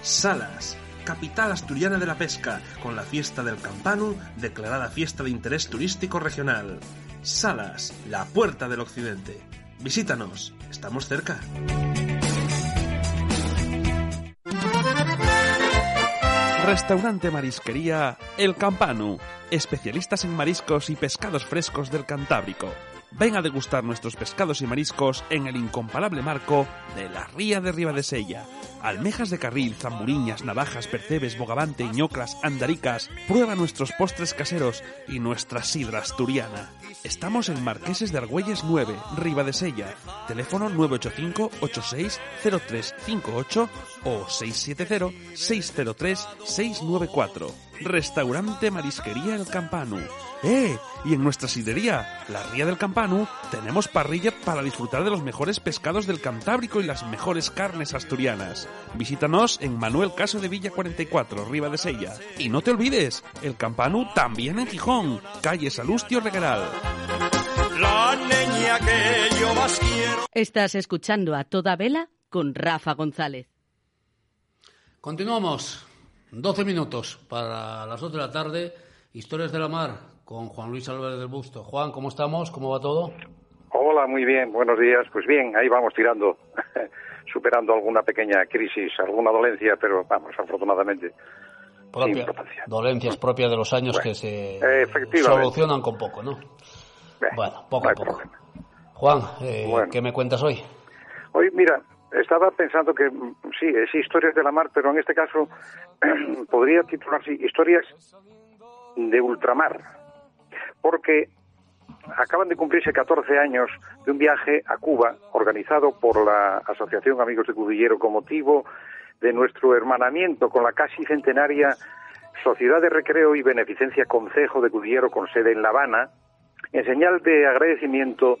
Salas, capital asturiana de la pesca, con la fiesta del Campanu, declarada fiesta de interés turístico regional. Salas, la puerta del occidente. Visítanos, estamos cerca. Restaurante Marisquería El Campanu, especialistas en mariscos y pescados frescos del Cantábrico. Ven a degustar nuestros pescados y mariscos en el incomparable marco de la Ría de Ribadesella. Almejas de carril, zamburiñas, navajas, percebes, bogavante, ñoclas, andaricas. Prueba nuestros postres caseros y nuestra sidra asturiana. Estamos en Marqueses de Argüelles 9, Ribadesella. Teléfono 985-860358 o 670-603-694. Restaurante Marisquería El Campanu. ¡Eh! Y en nuestra sidería, la Ría del Campanu, tenemos parrilla para disfrutar de los mejores pescados del Cantábrico y las mejores carnes asturianas. Visítanos en Manuel Caso de Villa 44, Riva de Sella. Y no te olvides, el Campanu también en Gijón, calle Salustio Regaral. La niña que yo más quiero. Estás escuchando a toda vela con Rafa González. Continuamos. 12 minutos para las 2 de la tarde. Historias de la mar con Juan Luis Álvarez del Busto. Juan, ¿cómo estamos? ¿Cómo va todo? Hola, muy bien. Buenos días. Pues bien, ahí vamos tirando, superando alguna pequeña crisis, alguna dolencia, pero vamos, afortunadamente propia, dolencias propias de los años que se solucionan con poco, ¿no? bueno, poco a poco. Juan, eh, ¿qué me cuentas hoy? Hoy, mira, estaba pensando que sí, es historias de la mar, pero en este caso podría titularse historias de ultramar, porque acaban de cumplirse 14 años de un viaje a Cuba organizado por la Asociación Amigos de Cudillero con motivo de nuestro hermanamiento con la casi centenaria Sociedad de Recreo y Beneficencia Concejo de Cudillero con sede en La Habana, en señal de agradecimiento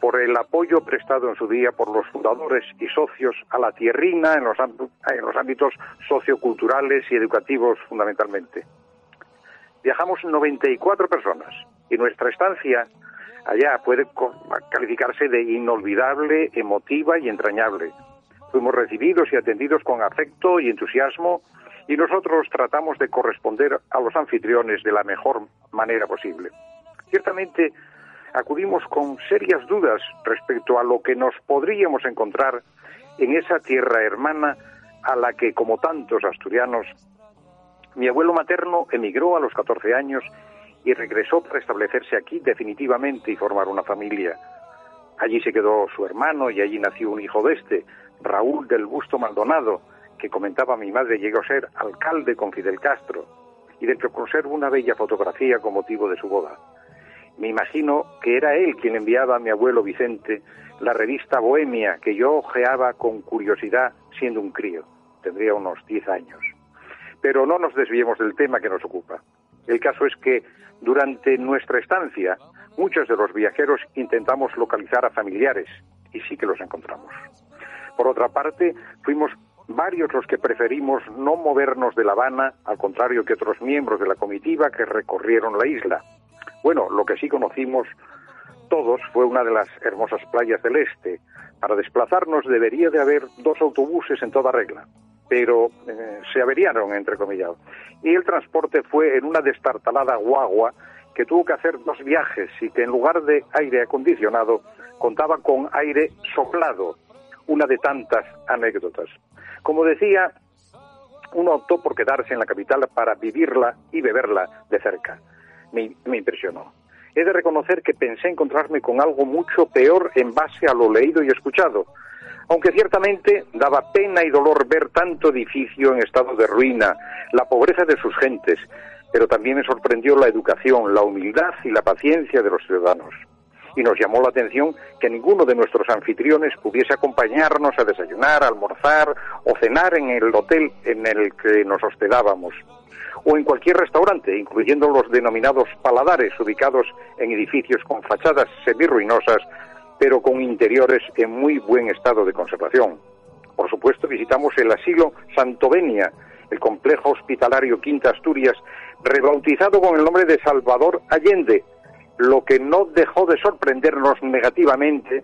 por el apoyo prestado en su día por los fundadores y socios a la tierrina en los, en los ámbitos socioculturales y educativos fundamentalmente. Viajamos 94 personas y nuestra estancia allá puede calificarse de inolvidable, emotiva y entrañable. Fuimos recibidos y atendidos con afecto y entusiasmo y nosotros tratamos de corresponder a los anfitriones de la mejor manera posible. Ciertamente acudimos con serias dudas respecto a lo que nos podríamos encontrar en esa tierra hermana a la que, como tantos asturianos, mi abuelo materno emigró a los 14 años y regresó para establecerse aquí definitivamente y formar una familia. Allí se quedó su hermano y allí nació un hijo de este, Raúl del Busto Maldonado, que comentaba mi madre llegó a ser alcalde con Fidel Castro y del que conservo una bella fotografía con motivo de su boda. Me imagino que era él quien enviaba a mi abuelo Vicente la revista Bohemia que yo ojeaba con curiosidad siendo un crío. Tendría unos 10 años. Pero no nos desviemos del tema que nos ocupa. El caso es que durante nuestra estancia muchos de los viajeros intentamos localizar a familiares y sí que los encontramos. Por otra parte, fuimos varios los que preferimos no movernos de La Habana, al contrario que otros miembros de la comitiva que recorrieron la isla. Bueno, lo que sí conocimos todos fue una de las hermosas playas del este. Para desplazarnos debería de haber dos autobuses en toda regla, pero eh, se averiaron, entre comillas. Y el transporte fue en una destartalada guagua que tuvo que hacer dos viajes y que en lugar de aire acondicionado contaba con aire soplado, una de tantas anécdotas. Como decía, uno optó por quedarse en la capital para vivirla y beberla de cerca me, impresionó. He de reconocer que pensé encontrarme con algo mucho peor en base a lo leído y escuchado, aunque ciertamente daba pena y dolor ver tanto edificio en estado de ruina, la pobreza de sus gentes, pero también me sorprendió la educación, la humildad y la paciencia de los ciudadanos. Y nos llamó la atención que ninguno de nuestros anfitriones pudiese acompañarnos a desayunar, almorzar o cenar en el hotel en el que nos hospedábamos o en cualquier restaurante, incluyendo los denominados paladares ubicados en edificios con fachadas semirruinosas, pero con interiores en muy buen estado de conservación. Por supuesto, visitamos el asilo Santovenia, el complejo hospitalario Quinta Asturias, rebautizado con el nombre de Salvador Allende, lo que no dejó de sorprendernos negativamente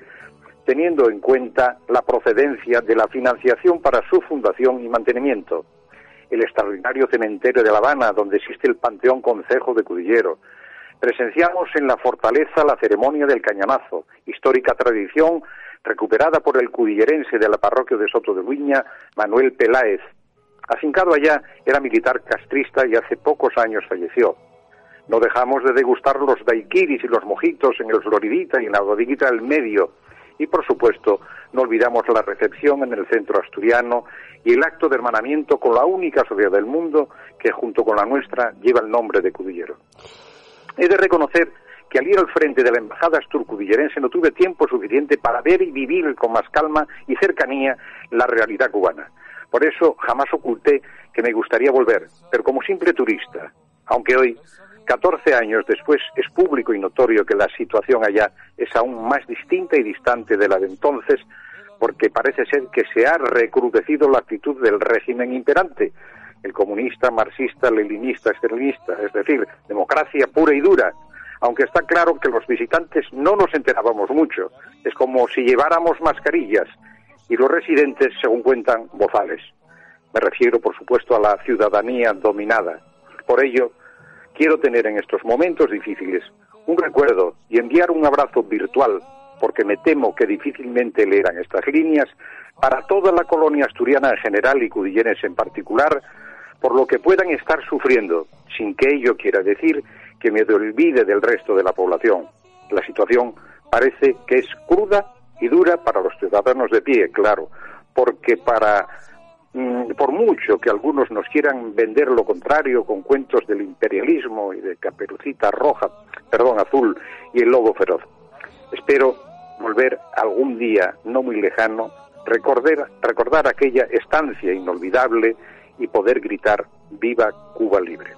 teniendo en cuenta la procedencia de la financiación para su fundación y mantenimiento el extraordinario cementerio de La Habana, donde existe el Panteón Concejo de Cudillero. Presenciamos en la fortaleza la ceremonia del cañonazo, histórica tradición recuperada por el cudillerense de la parroquia de Soto de Viña, Manuel Peláez. Afincado allá, era militar castrista y hace pocos años falleció. No dejamos de degustar los daiquiris y los mojitos en el Floridita y en la bodeguita del medio, y por supuesto no olvidamos la recepción en el centro asturiano y el acto de hermanamiento con la única sociedad del mundo que junto con la nuestra lleva el nombre de Cudillero. He de reconocer que al ir al frente de la embajada asturcudillerense no tuve tiempo suficiente para ver y vivir con más calma y cercanía la realidad cubana. Por eso jamás oculté que me gustaría volver, pero como simple turista, aunque hoy 14 años después es público y notorio que la situación allá es aún más distinta y distante de la de entonces, porque parece ser que se ha recrudecido la actitud del régimen imperante, el comunista, marxista, leninista, estalinista, es decir, democracia pura y dura, aunque está claro que los visitantes no nos enterábamos mucho, es como si lleváramos mascarillas y los residentes, según cuentan, bozales. Me refiero, por supuesto, a la ciudadanía dominada. Por ello, quiero tener en estos momentos difíciles un recuerdo y enviar un abrazo virtual, porque me temo que difícilmente leerán estas líneas, para toda la colonia asturiana en general y cudillenes en particular, por lo que puedan estar sufriendo, sin que ello quiera decir que me olvide del resto de la población. La situación parece que es cruda y dura para los ciudadanos de pie, claro, porque para por mucho que algunos nos quieran vender lo contrario con cuentos del imperialismo y de Caperucita Roja, perdón, azul y el lobo feroz. Espero volver algún día no muy lejano, recordar, aquella estancia inolvidable y poder gritar viva Cuba libre.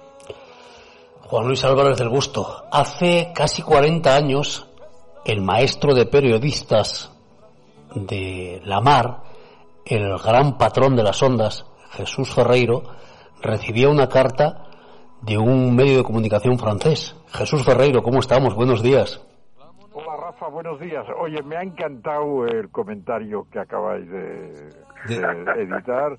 Juan Luis Álvarez del Busto, hace casi 40 años el maestro de periodistas de la mar, el gran patrón de las ondas, Jesús Ferreiro, recibía una carta de un medio de comunicación francés. Jesús Ferreiro, ¿cómo estamos? Buenos días. Hola Rafa, buenos días. Oye, me ha encantado el comentario que acabáis de, de editar.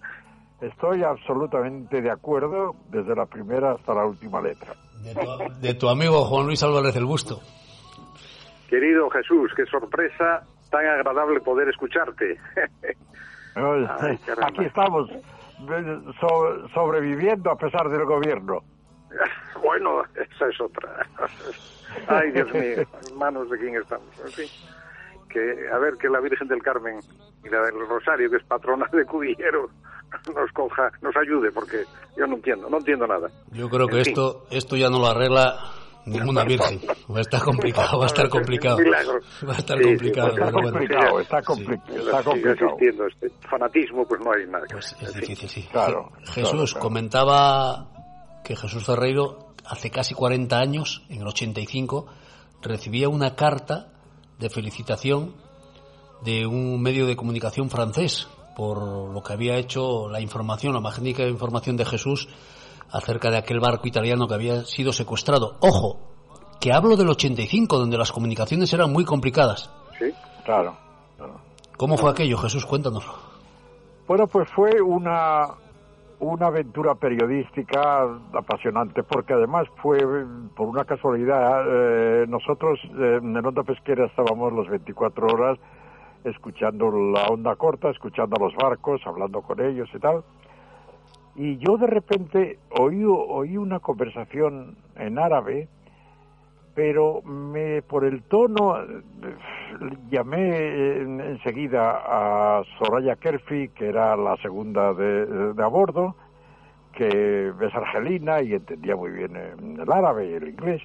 Estoy absolutamente de acuerdo desde la primera hasta la última letra. De tu, de tu amigo Juan Luis Álvarez del Busto. Querido Jesús, qué sorpresa tan agradable poder escucharte. Ay, Aquí estamos so, sobreviviendo a pesar del gobierno. Bueno, esa es otra. Ay, Dios mío, en manos de quién estamos. En fin, que a ver que la Virgen del Carmen y la del Rosario, que es patrona de Cubillero, nos coja, nos ayude, porque yo no entiendo, no entiendo nada. Yo creo que En esto, esto ya no lo arregla ninguna virgen. Va a estar complicado, va a estar complicado. Va a estar Sí, sí, complicado. está pero bueno. complicado, está, compli- está complicado. existiendo este fanatismo, pues no hay nada que Pues hacer. es difícil, sí. Claro, Jesús claro, claro. comentaba que Jesús Ferreiro hace casi 40 años, en el 85, recibía una carta de felicitación de un medio de comunicación francés por lo que había hecho la información, la magnífica información de Jesús acerca de aquel barco italiano que había sido secuestrado. Ojo, que hablo del 85, donde las comunicaciones eran muy complicadas. Sí, Claro. ¿Cómo fue aquello, Jesús? Cuéntanoslo. Bueno, pues fue una, una aventura periodística apasionante, porque además fue, por una casualidad, eh, nosotros eh, en Onda Pesquera estábamos las 24 horas escuchando la onda corta, escuchando a los barcos, hablando con ellos y tal. Y yo de repente oí, oí una conversación en árabe, pero me, por el tono llamé en- enseguida a Soraya Kerfi, que era la segunda de, de a bordo, que es argelina y entendía muy bien el árabe y el inglés.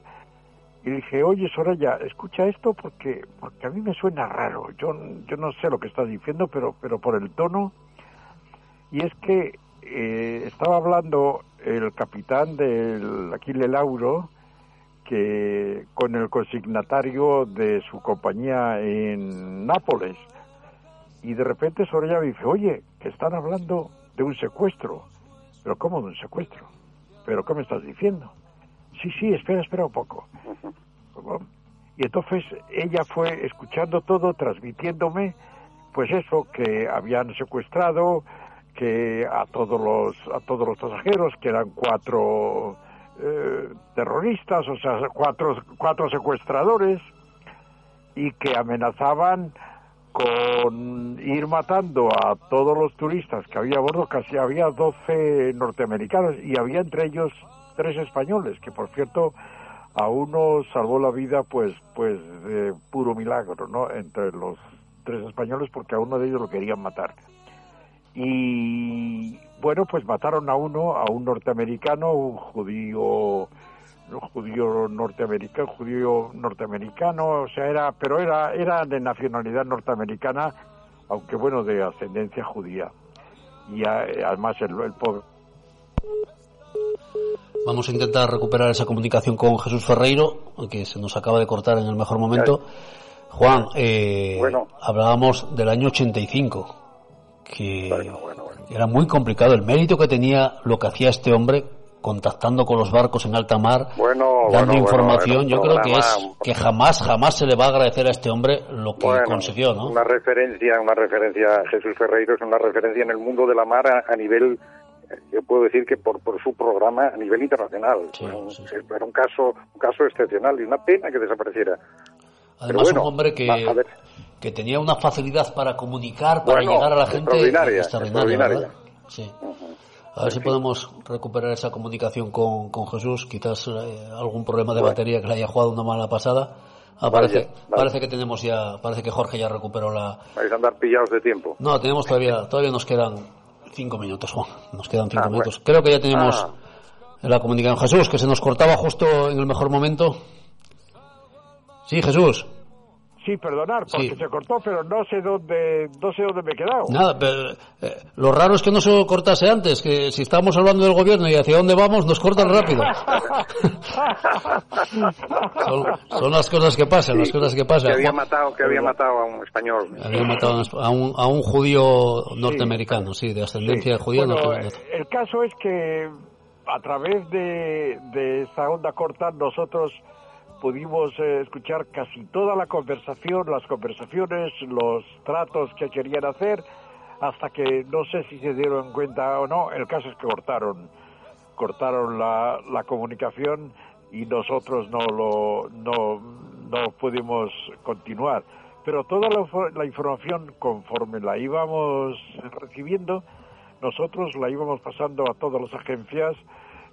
Y dije, oye Soraya, escucha esto porque, porque a mí me suena raro. Yo, yo no sé lo que estás diciendo, pero, pero por el tono. Y es que eh, estaba hablando el capitán del Aquile Lauro, que con el consignatario de su compañía en Nápoles. Y de repente Soraya me dice, oye, que están hablando de un secuestro. ¿Pero cómo de un secuestro? ¿Pero qué me estás diciendo? Sí, sí, espera, espera un poco. Y entonces ella fue escuchando todo, transmitiéndome, pues eso, que habían secuestrado, que a todos los, a todos los pasajeros, que eran cuatro eh, terroristas, o sea, cuatro, cuatro secuestradores, y que amenazaban con ir matando a todos los turistas que había a bordo, casi había 12 norteamericanos y había entre ellos tres españoles, que por cierto a uno salvó la vida pues pues de puro milagro, ¿no? Entre los tres españoles porque a uno de ellos lo querían matar. Y bueno, pues mataron a uno, a un norteamericano, un judío un judío norteamericano, judío norteamericano, o sea, era, pero era, era de nacionalidad norteamericana, aunque bueno, de ascendencia judía. Y a- además el, el pobre Vamos a intentar recuperar esa comunicación con Jesús Ferreiro, que se nos acaba de cortar en el mejor momento. Juan, eh, Bueno. hablábamos del año 85, que era muy complicado. El mérito que tenía lo que hacía este hombre contactando con los barcos en alta mar, Bueno, dando bueno, información. bueno, Yo creo que es que jamás, jamás se le va a agradecer a este hombre lo que consiguió, ¿no? Una referencia, una referencia, Jesús Ferreiro es una referencia en el mundo de la mar a, a nivel, yo puedo decir que por, por su programa a nivel internacional. Era un- Era un caso, un caso excepcional y una pena que desapareciera. Además, un hombre que. Que tenía una facilidad para comunicar, para Bueno, llegar a la gente extraordinaria. Sí. A ver si podemos recuperar esa comunicación con, con Jesús. Quizás eh, algún problema de batería que le haya jugado una mala pasada. Ah, parece, que tenemos ya, parece que Jorge ya recuperó la. Vais a andar pillados de tiempo. No, tenemos todavía, todavía nos quedan cinco minutos, Juan. Nos quedan cinco Ah, bueno. minutos. Creo que ya tenemos Ah. la comunicación. Jesús, que se nos cortaba justo en el mejor momento. Sí, Jesús. Sí, perdonar, porque Sí. se cortó, pero no sé dónde, no sé dónde me he quedado. Nada, pero eh, lo raro es que no se cortase antes, que si estábamos hablando del gobierno y hacia dónde vamos, nos cortan rápido. son, son las cosas que pasan, las cosas que pasan. Que había matado, que había matado a un español. había matado a un, a un judío norteamericano, sí, de ascendencia Sí. judía Bueno, norteamericana. el caso es que a través de, de esa onda corta nosotros pudimos eh, escuchar casi toda la conversación, las conversaciones, los tratos que querían hacer, hasta que no sé si se dieron cuenta o no, el caso es que cortaron, cortaron la, la comunicación y nosotros no lo no, no pudimos continuar. Pero toda la, info- la información conforme la íbamos recibiendo, nosotros la íbamos pasando a todas las agencias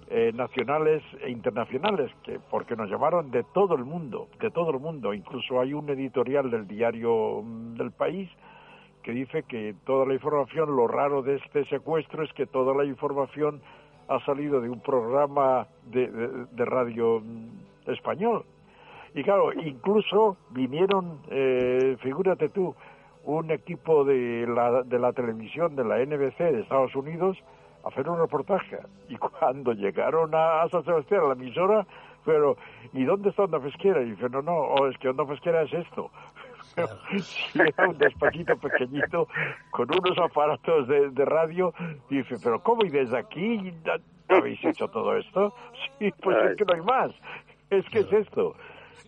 eh, nacionales e internacionales, que, porque nos llamaron de todo el mundo, de todo el mundo. Incluso hay un editorial del diario mm, del país que dice que toda la información, lo raro de este secuestro es que toda la información ha salido de un programa de, de- radio mm, español. Y claro, incluso vinieron, eh, figúrate tú, un equipo de la, de la televisión, de la NBC de Estados Unidos, hacer un reportaje. Y cuando llegaron a, San Sebastián, a la emisora, pero, ¿y dónde está Onda Pesquera? Y dice, no, no, oh, es que Onda Pesquera es esto. Pero si era un despachito pequeñito con unos aparatos de, de radio. Y dice, pero ¿cómo? ¿Y desde aquí habéis hecho todo esto? Sí, pues es que no hay más. Es que es esto.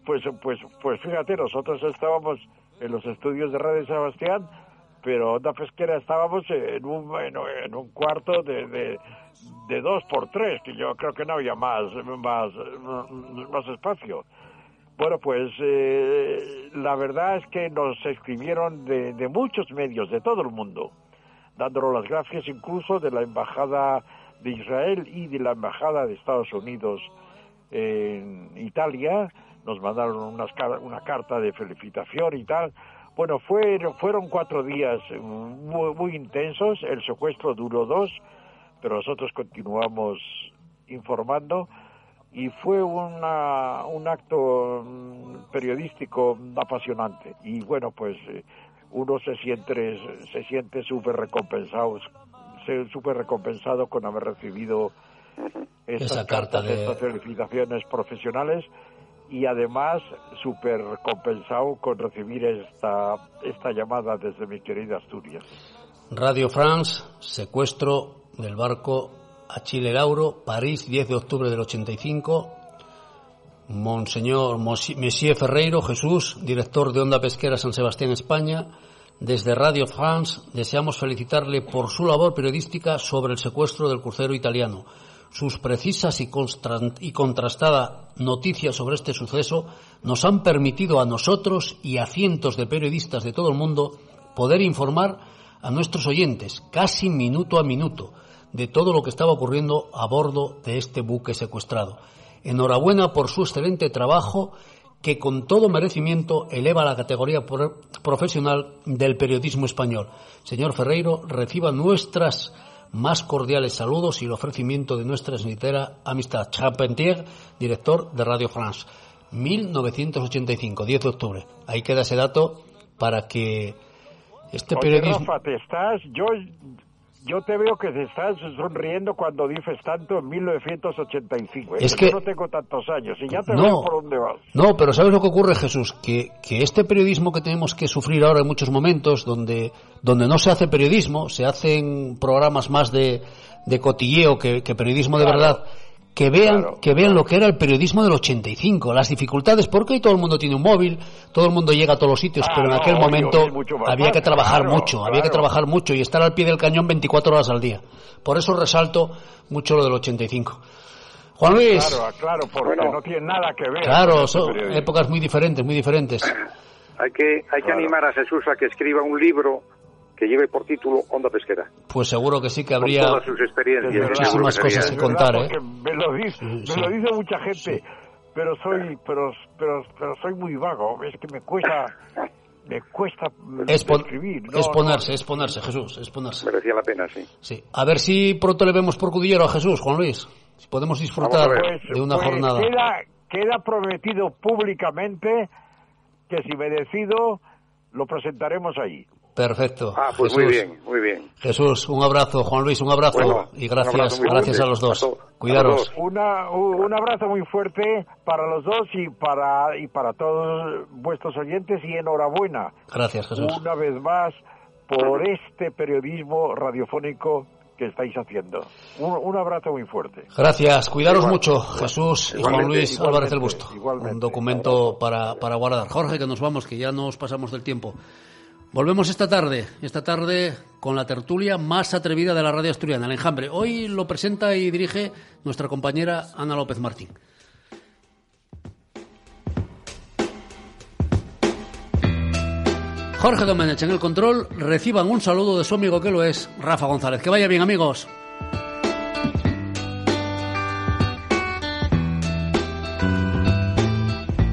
Pues, pues, pues fíjate, nosotros estábamos en los estudios de Radio Sebastián, pero Onda Pesquera estábamos en un, en, en un cuarto de, de, dos por tres, que yo creo que no había más, más, más espacio. Bueno, pues eh, la verdad es que nos escribieron de, de muchos medios, de todo el mundo, dándonos las gracias incluso de la Embajada de Israel y de la Embajada de Estados Unidos en Italia, nos mandaron unas, una carta de felicitación y tal. Bueno, fue, fueron cuatro días muy, muy intensos, el secuestro duró dos, pero nosotros continuamos informando. Y fue una, un acto mm, periodístico apasionante. Y bueno pues eh, uno se siente se siente súper recompensado súper recompensado con haber recibido estas Esa carta cartas, de- estas felicitaciones profesionales y además súper recompensado con recibir esta esta llamada desde mi querida Asturias Radio France, secuestro del barco Achille Lauro, París, 10 de octubre del 85. Monseñor Monsieur Ferreiro, Jesús, director de Onda Pesquera San Sebastián, España. Desde Radio France deseamos felicitarle por su labor periodística sobre el secuestro del crucero italiano. Sus precisas y, contrastada noticias sobre este suceso nos han permitido a nosotros y a cientos de periodistas de todo el mundo poder informar a nuestros oyentes, casi minuto a minuto, de todo lo que estaba ocurriendo a bordo de este buque secuestrado. Enhorabuena por su excelente trabajo que con todo merecimiento eleva la categoría pro- profesional del periodismo español. Señor Ferreiro, reciba nuestras más cordiales saludos y el ofrecimiento de nuestra sincera amistad. Charpentier, director de Radio France. 1985, 10 de octubre. Ahí queda ese dato para que este Oye, periodismo... Rafa, te estás, yo, yo te veo que te estás sonriendo cuando dices tanto en 1985. Es que que- yo no tengo tantos años y ya te No. veo por dónde vas. No, pero ¿sabes lo que ocurre, Jesús? Que, que este periodismo que tenemos que sufrir ahora en muchos momentos, donde, donde no se hace periodismo, se hacen programas más de, de cotilleo que, que periodismo de verdad, que vean, que vean lo que era el periodismo del 85, las dificultades, porque hoy todo el mundo tiene un móvil, todo el mundo llega a todos los sitios, Ah, pero en no, aquel obvio, momento había que trabajar claro, mucho, había que trabajar mucho y estar al pie del cañón 24 horas al día. Por eso resalto mucho lo del 85. Juan Luis. Claro, claro, porque no tiene nada que ver. Claro, son épocas muy diferentes, muy diferentes. Hay que, hay que animar a Jesús a que escriba un libro que lleve por título Onda Pesquera. Pues seguro que sí que habría Con todas sus experiencias. muchísimas que cosas sería- que contar, ¿eh? Me lo dice, me lo dice mucha gente, pero soy, pero, pero, pero soy muy vago. Es que me cuesta, me cuesta escribir. No, exponerse, exponerse, Jesús, exponerse. Merecía la pena, sí. Sí. A ver si pronto le vemos por Cudillero a Jesús, Juan Luis. Si podemos disfrutar ver. de una Pues jornada. Queda, queda prometido públicamente que si me decido, lo presentaremos ahí. Perfecto. Ah, pues Jesús. muy bien, muy bien. Jesús, un abrazo. Juan Luis, un abrazo. Bueno, y un gracias, abrazo gracias fuerte a los dos. Cuidaros. Una, un abrazo muy fuerte para los dos y para, y para todos vuestros oyentes y enhorabuena Gracias, Jesús. una vez más por este periodismo radiofónico que estáis haciendo. Un, un abrazo muy fuerte. Gracias, cuidaros Igual- mucho, Jesús y Juan Luis igualmente, Álvarez del Busto. igualmente. Un documento para, para guardar. Jorge, que nos vamos, que ya nos pasamos del tiempo. Volvemos esta tarde, esta tarde con la tertulia más atrevida de la radio asturiana, el enjambre. Hoy lo presenta y dirige nuestra compañera Ana López Martín. Jorge Domenech en el control, reciban un saludo de su amigo que lo es, Rafa González. Que vaya bien, amigos.